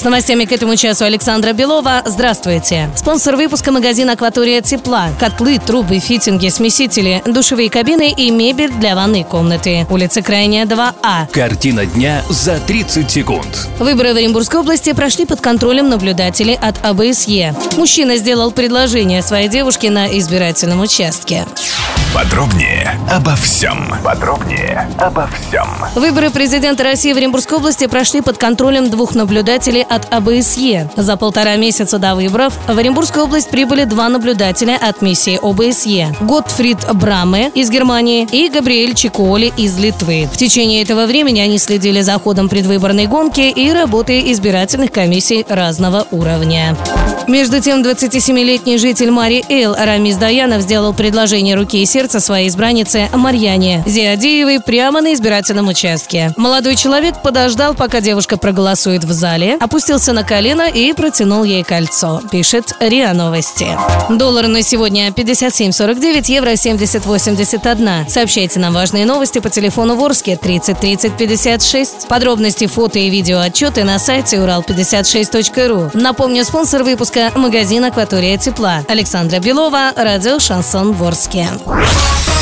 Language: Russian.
С новостями к этому часу Александра Белова. Здравствуйте. Спонсор выпуска магазин «Акватория тепла». Котлы, трубы, фитинги, смесители, душевые кабины и мебель для ванной комнаты. Улица Крайняя, 2А. Картина дня за 30 секунд. Выборы в Оренбургской области прошли под контролем наблюдателей от АБСЕ. Мужчина сделал предложение своей девушке на избирательном участке. Подробнее обо всем. Подробнее обо всем. Выборы президента России в Оренбургской области прошли под контролем двух наблюдателей от АБСЕ. За полтора месяца до выборов в Оренбургскую область прибыли два наблюдателя от миссии ОБСЕ. Готфрид Браме из Германии и Габриэль Чиколи из Литвы. В течение этого времени они следили за ходом предвыборной гонки и работой избирательных комиссий разного уровня. Между тем, 27-летний житель Мари Эл Рамис Даянов сделал предложение руки и сердца своей избраннице Марьяне Зиадеевой прямо на избирательном участке. Молодой человек подождал, пока девушка проголосует в зале, опустился на колено и протянул ей кольцо, пишет РИА Новости. Доллар на сегодня 57.49, евро 70.81. Сообщайте нам важные новости по телефону Ворске 30 30 56. Подробности, фото и видео отчеты на сайте урал56.ру. Напомню, спонсор выпуска – магазин «Акватория тепла». Александра Белова, радио «Шансон Ворске». Podcast.